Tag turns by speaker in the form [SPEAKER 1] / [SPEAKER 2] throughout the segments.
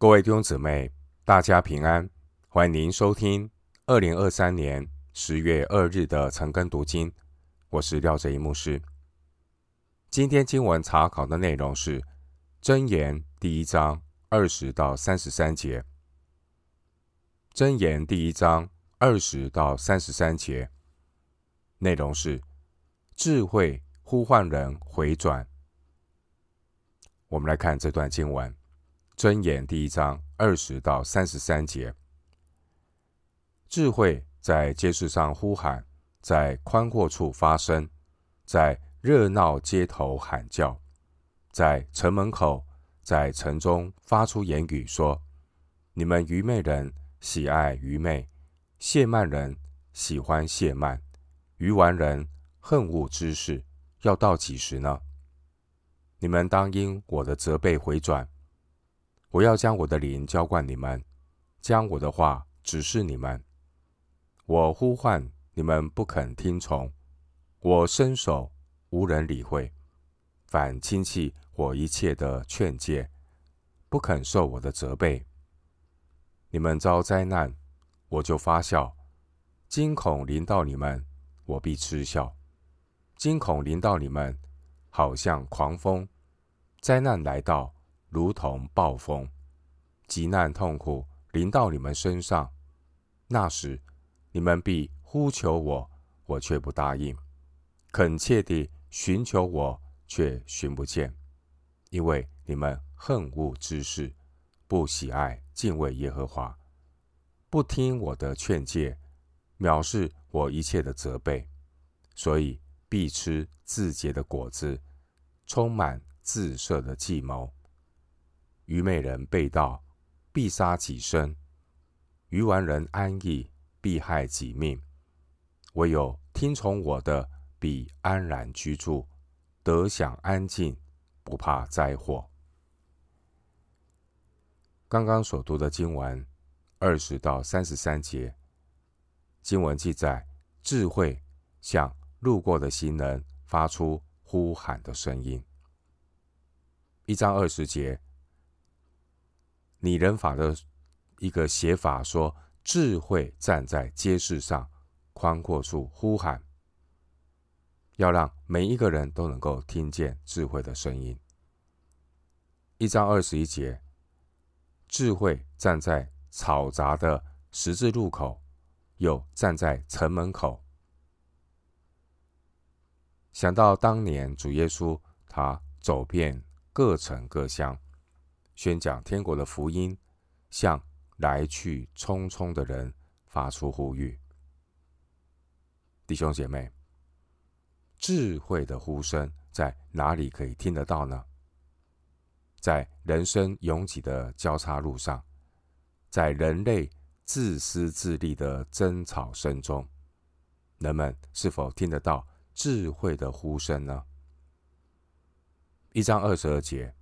[SPEAKER 1] 各位弟兄姊妹，大家平安！欢迎您收听二零二三年十月二日的晨更读经。我是廖哲一牧师。今天经文查考的内容是《箴言》第一章二十到三十三节，《箴言》第一章二十到三十三节内容是智慧呼唤人回转。我们来看这段经文。箴言第一章二十到三十三节，智慧在街市上呼喊，在宽阔处发声，在热闹街头喊叫，在城门口，在城中发出言语说：“你们愚昧人喜爱愚昧，亵慢人喜欢亵慢，愚顽人恨恶知识，要到几时呢？你们当因我的责备回转。”我要将我的灵浇灌你们，将我的话指示你们。我呼唤你们不肯听从，我伸手无人理会，反轻弃我一切的劝诫，不肯受我的责备。你们遭灾难，我就发笑；惊恐临到你们，我必嗤笑。惊恐临到你们，好像狂风；灾难来到。如同暴风，急难痛苦临到你们身上，那时你们必呼求我，我却不答应；恳切地寻求我，却寻不见，因为你们恨恶之事，不喜爱敬畏耶和华，不听我的劝诫，藐视我一切的责备，所以必吃自结的果子，充满自设的计谋。愚昧人被盗，必杀己身；愚顽人安逸，必害己命。唯有听从我的，必安然居住，得享安静，不怕灾祸。刚刚所读的经文二十到三十三节，经文记载智慧向路过的行人发出呼喊的声音。一章二十节。拟人法的一个写法说：“智慧站在街市上，宽阔处呼喊，要让每一个人都能够听见智慧的声音。”一章二十一节，智慧站在嘈杂的十字路口，又站在城门口。想到当年主耶稣，他走遍各城各乡。宣讲天国的福音，向来去匆匆的人发出呼吁。弟兄姐妹，智慧的呼声在哪里可以听得到呢？在人生拥挤的交叉路上，在人类自私自利的争吵声中，人们是否听得到智慧的呼声呢？一章二十二节。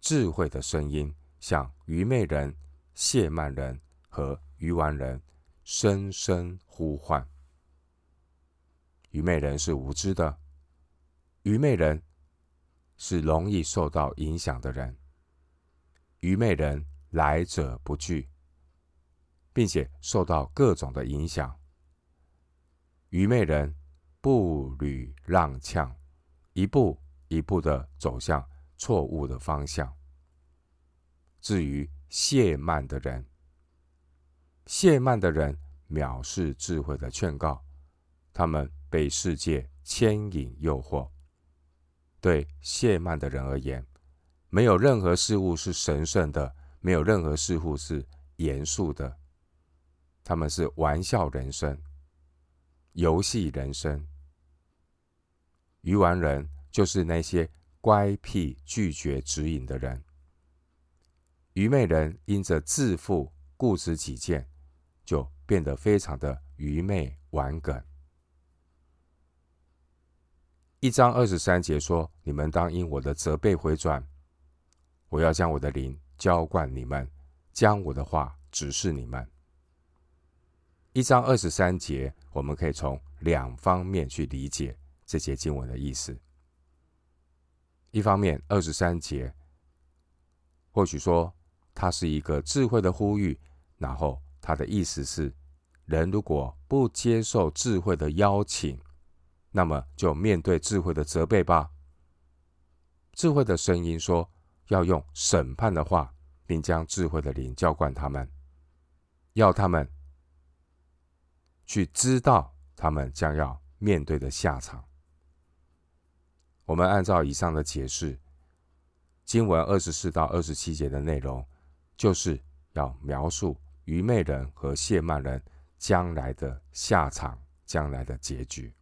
[SPEAKER 1] 智慧的声音向愚昧人、亵慢人和愚顽人深深呼唤。愚昧人是无知的，愚昧人是容易受到影响的人。愚昧人来者不拒，并且受到各种的影响。愚昧人步履踉跄，一步一步的走向错误的方向。至于亵慢的人，亵慢的人藐视智慧的劝告，他们被世界牵引诱惑。对亵慢的人而言，没有任何事物是神圣的，没有任何事物是严肃的。他们是玩笑人生，游戏人生。愚顽人就是那些乖僻拒绝指引的人。愚昧人因着自负、固执己见，就变得非常的愚昧顽梗。一章二十三节说：“你们当因我的责备回转，我要将我的灵浇灌你们，将我的话指示你们。”一章二十三节，我们可以从两方面去理解这节经文的意思。一方面，二十三节或许说。它是一个智慧的呼吁，然后它的意思是：人如果不接受智慧的邀请，那么就面对智慧的责备吧。智慧的声音说，要用审判的话，并将智慧的灵浇灌他们，要他们去知道他们将要面对的下场。我们按照以上的解释，经文二十四到二十七节的内容，就是要描述愚昧人和谢曼人将来的下场、将来的结局。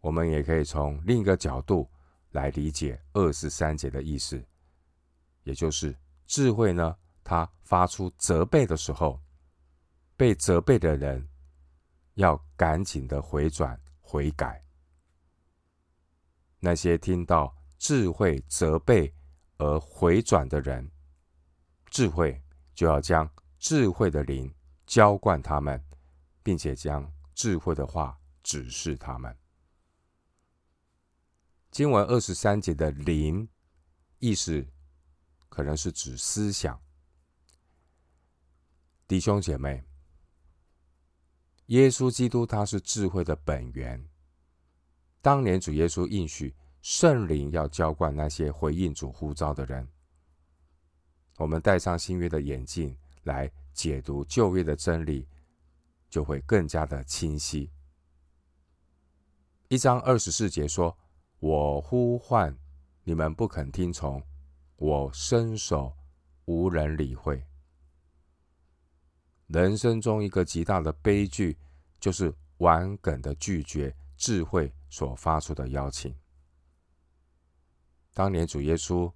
[SPEAKER 1] 我们也可以从另一个角度来理解二十三节的意思，也就是智慧呢，他发出责备的时候，被责备的人要赶紧的回转悔改。那些听到智慧责备而回转的人，智慧就要将智慧的灵浇灌他们，并且将智慧的话指示他们。经文二十三节的灵，意思可能是指思想。弟兄姐妹，耶稣基督他是智慧的本源。当年主耶稣应许圣灵要浇灌那些回应主呼召的人。我们戴上新约的眼镜来解读旧约的真理，就会更加的清晰。一章二十四节说：“我呼唤你们不肯听从，我伸手无人理会。”人生中一个极大的悲剧，就是顽梗的拒绝智慧所发出的邀请。当年主耶稣，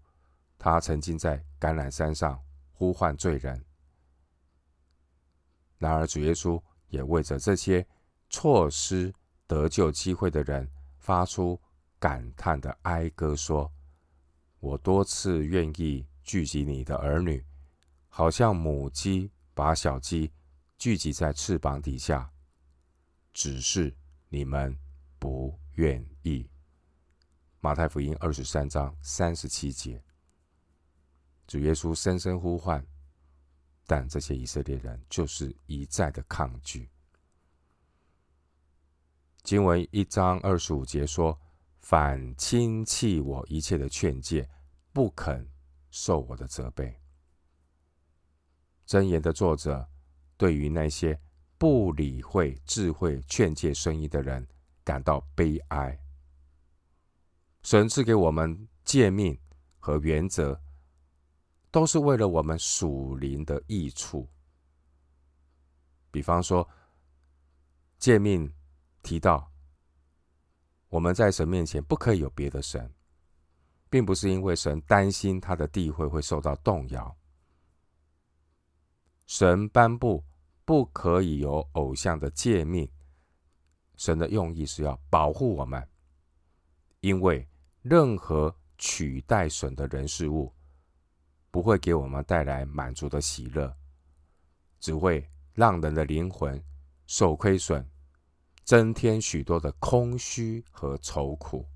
[SPEAKER 1] 他曾经在橄榄山上呼唤罪人，然而主耶稣也为着这些错失得救机会的人，发出感叹的哀歌，说：“我多次愿意聚集你的儿女，好像母鸡把小鸡聚集在翅膀底下，只是你们。”不愿意。马太福音二十三章三十七节，主耶稣深深呼唤，但这些以色列人就是一再的抗拒。经文一章二十五节说：“反轻弃我一切的劝诫，不肯受我的责备。”箴言的作者对于那些不理会智慧劝诫声音的人。感到悲哀。神赐给我们诫命和原则，都是为了我们属灵的益处。比方说，诫命提到我们在神面前不可以有别的神，并不是因为神担心他的地位会受到动摇。神颁布不可以有偶像的诫命。神的用意是要保护我们，因为任何取代神的人事物，不会给我们带来满足的喜乐，只会让人的灵魂受亏损，增添许多的空虚和愁苦。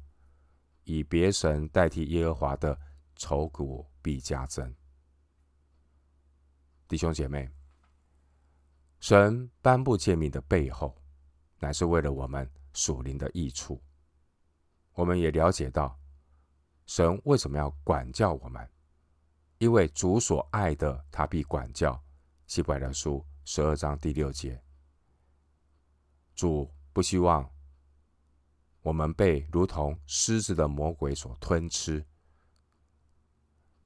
[SPEAKER 1] 以别神代替耶和华的愁苦必加增。弟兄姐妹，神颁布诫命的背后，乃是为了我们属灵的益处。我们也了解到，神为什么要管教我们？因为主所爱的，他必管教。希伯来书十二章第六节，主不希望我们被如同狮子的魔鬼所吞吃，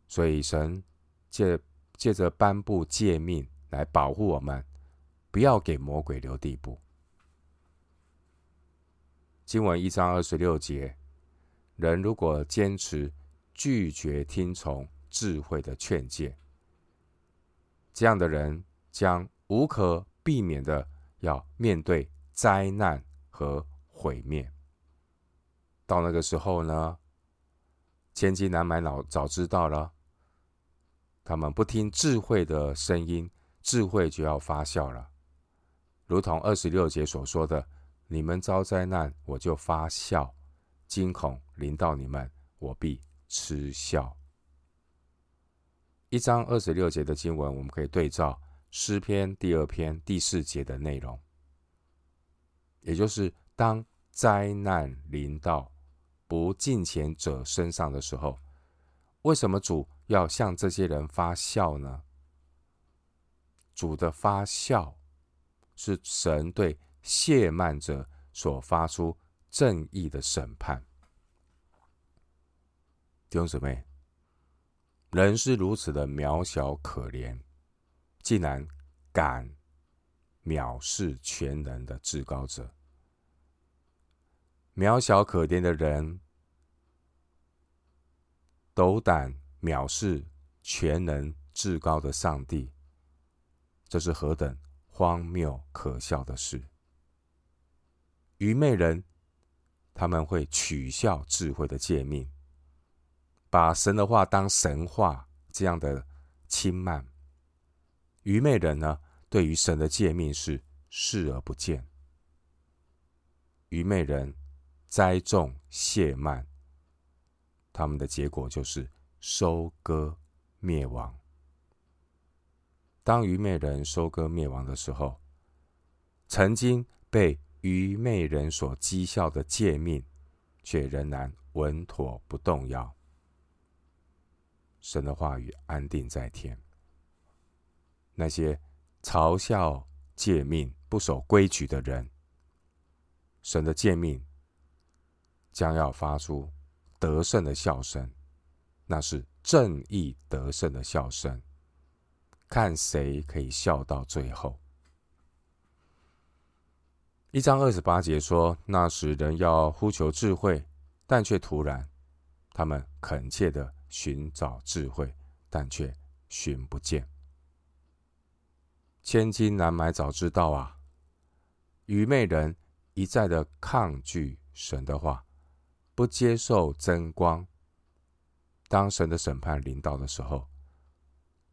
[SPEAKER 1] 所以神借借着颁布诫命来保护我们，不要给魔鬼留地步。经文一章二十六节，人如果坚持拒绝听从智慧的劝诫，这样的人将无可避免的要面对灾难和毁灭。到那个时候呢，千金难买老早知道了。他们不听智慧的声音，智慧就要发笑了，如同二十六节所说的。你们遭灾难，我就发笑；惊恐临到你们，我必嗤笑。一章二十六节的经文，我们可以对照诗篇第二篇第四节的内容，也就是当灾难临到不敬虔者身上的时候，为什么主要向这些人发笑呢？主的发笑是神对亵慢者所发出正义的审判。弟兄姊妹，人是如此的渺小可怜，竟然敢藐视全能的至高者。渺小可怜的人，斗胆藐视全能至高的上帝，这是何等荒谬可笑的事！愚昧人，他们会取笑智慧的诫命。把神的话当神话，这样的轻慢，愚昧人呢，对于神的诫命是视而不见。愚昧人栽种亵慢，他们的结果就是收割灭亡。当愚昧人收割灭亡的时候，曾经被愚昧人所讥笑的诫命，却仍然稳妥不动摇。神的话语安定在天。那些嘲笑诫命、不守规矩的人，神的诫命将要发出得胜的笑声，那是正义得胜的笑声。看谁可以笑到最后。一章二十八节说：“那时人要呼求智慧，但却突然，他们恳切的。”寻找智慧，但却寻不见。千金难买早知道啊！愚昧人一再的抗拒神的话，不接受真光。当神的审判临到的时候，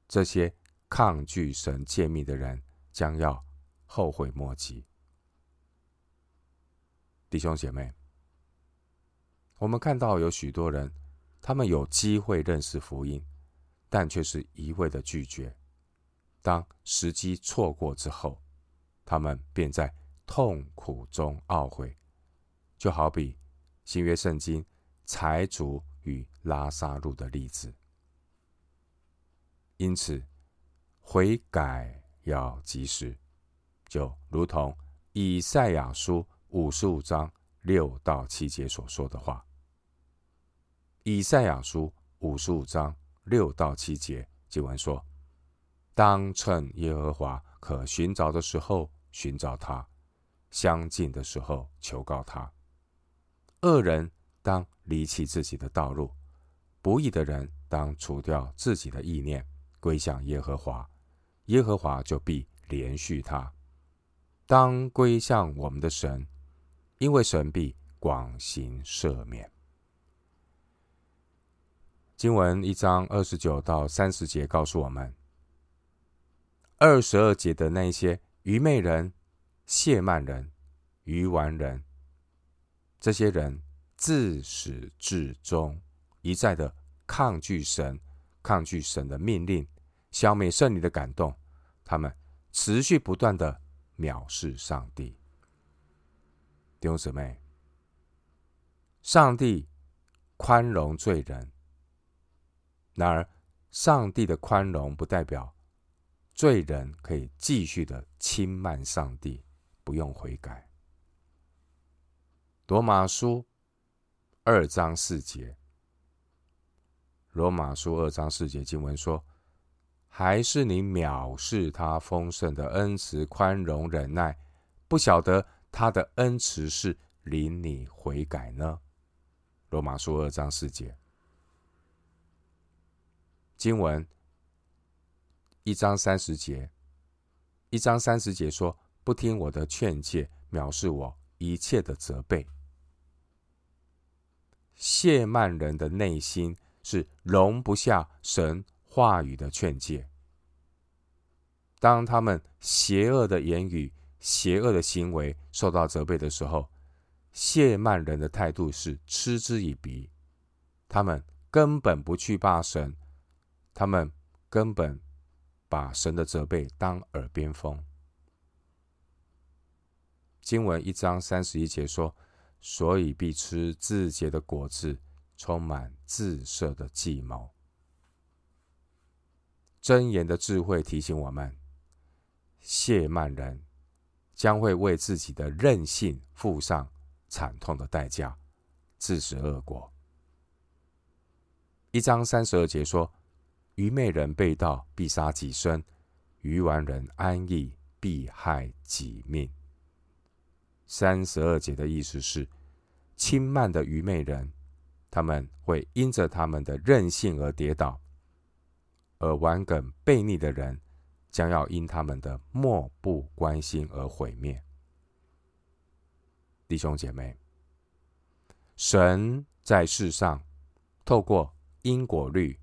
[SPEAKER 1] 这些抗拒神诫命的人将要后悔莫及。弟兄姐妹，我们看到有许多人。他们有机会认识福音，但却是一味的拒绝。当时机错过之后，他们便在痛苦中懊悔，就好比新约圣经财主与拉撒路的例子。因此，悔改要及时，就如同以赛亚书五十五章六到七节所说的话。以赛亚书五十五章六到七节经文说：“当趁耶和华可寻找的时候寻找他，相近的时候求告他。恶人当离弃自己的道路，不义的人当除掉自己的意念，归向耶和华，耶和华就必连续他。当归向我们的神，因为神必广行赦免。”经文一章二十九到三十节告诉我们，二十二节的那些愚昧人、亵慢人、愚顽人，这些人自始至终一再的抗拒神、抗拒神的命令，消灭圣灵的感动，他们持续不断的藐视上帝。弟兄姊妹，上帝宽容罪人。然而，上帝的宽容不代表罪人可以继续的轻慢上帝，不用悔改。罗马书二章四节，罗马书二章四节经文说：“还是你藐视他丰盛的恩慈、宽容、忍耐，不晓得他的恩慈是领你悔改呢？”罗马书二章四节。经文一章三十节，一章三十节说：“不听我的劝诫，藐视我一切的责备。”亵慢人的内心是容不下神话语的劝诫。当他们邪恶的言语、邪恶的行为受到责备的时候，谢曼人的态度是嗤之以鼻，他们根本不去怕神。他们根本把神的责备当耳边风。经文一章三十一节说：“所以必吃自结的果子，充满自设的计谋。”箴言的智慧提醒我们，谢曼人将会为自己的任性付上惨痛的代价，自食恶果。一章三十二节说：“愚昧人背道，必杀己身；愚顽人安逸，必害己命。”三十二节的意思是，轻慢的愚昧人，他们会因着他们的任性而跌倒；而顽梗悖逆的人，将要因他们的漠不关心而毁灭。弟兄姐妹，神在世上透过因果律、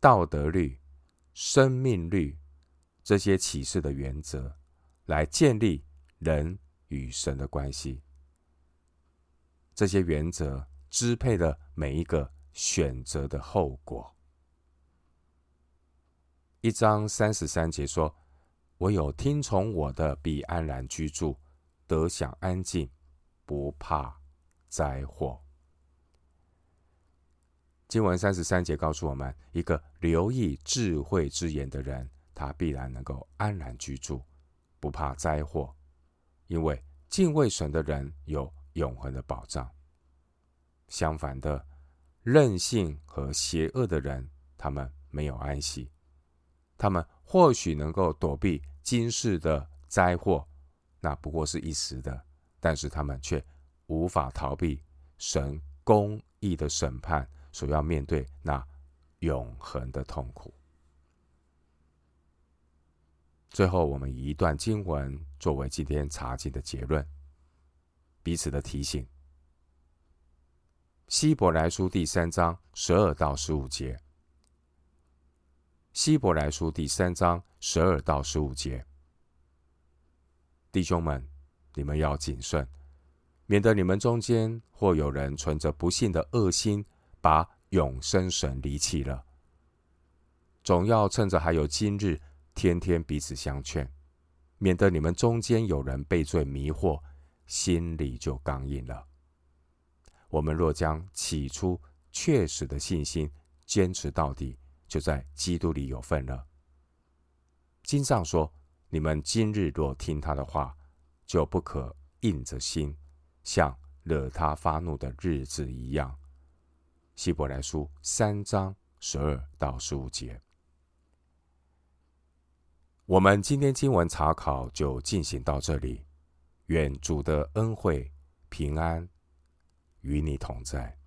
[SPEAKER 1] 道德律、生命律这些启示的原则，来建立人与神的关系。这些原则支配了每一个选择的后果。一章三十三节说：“唯有听从我的，必安然居住，得享安静，不怕灾祸。”经文三十三节告诉我们，一个留意智慧之言的人，他必然能够安然居住，不怕灾祸，因为敬畏神的人有永恒的保障。相反的，任性和邪恶的人，他们没有安息。他们或许能够躲避今世的灾祸，那不过是一时的，但是他们却无法逃避神公义的审判。所要面对那永恒的痛苦。最后，我们以一段经文作为今天查经的结论，彼此的提醒。希伯来书第三章十二到十五节。希伯来书第三章十二到十五节，弟兄们，你们要谨慎，免得你们中间或有人存着不信的恶心。把永生神离弃了，总要趁着还有今日，天天彼此相劝，免得你们中间有人被罪迷惑，心里就刚硬了。我们若将起初确实的信心坚持到底，就在基督里有份了。经上说：你们今日若听他的话，就不可硬着心，像惹他发怒的日子一样。希伯来书三章十二到十五节，我们今天经文查考就进行到这里。愿主的恩惠平安与你同在。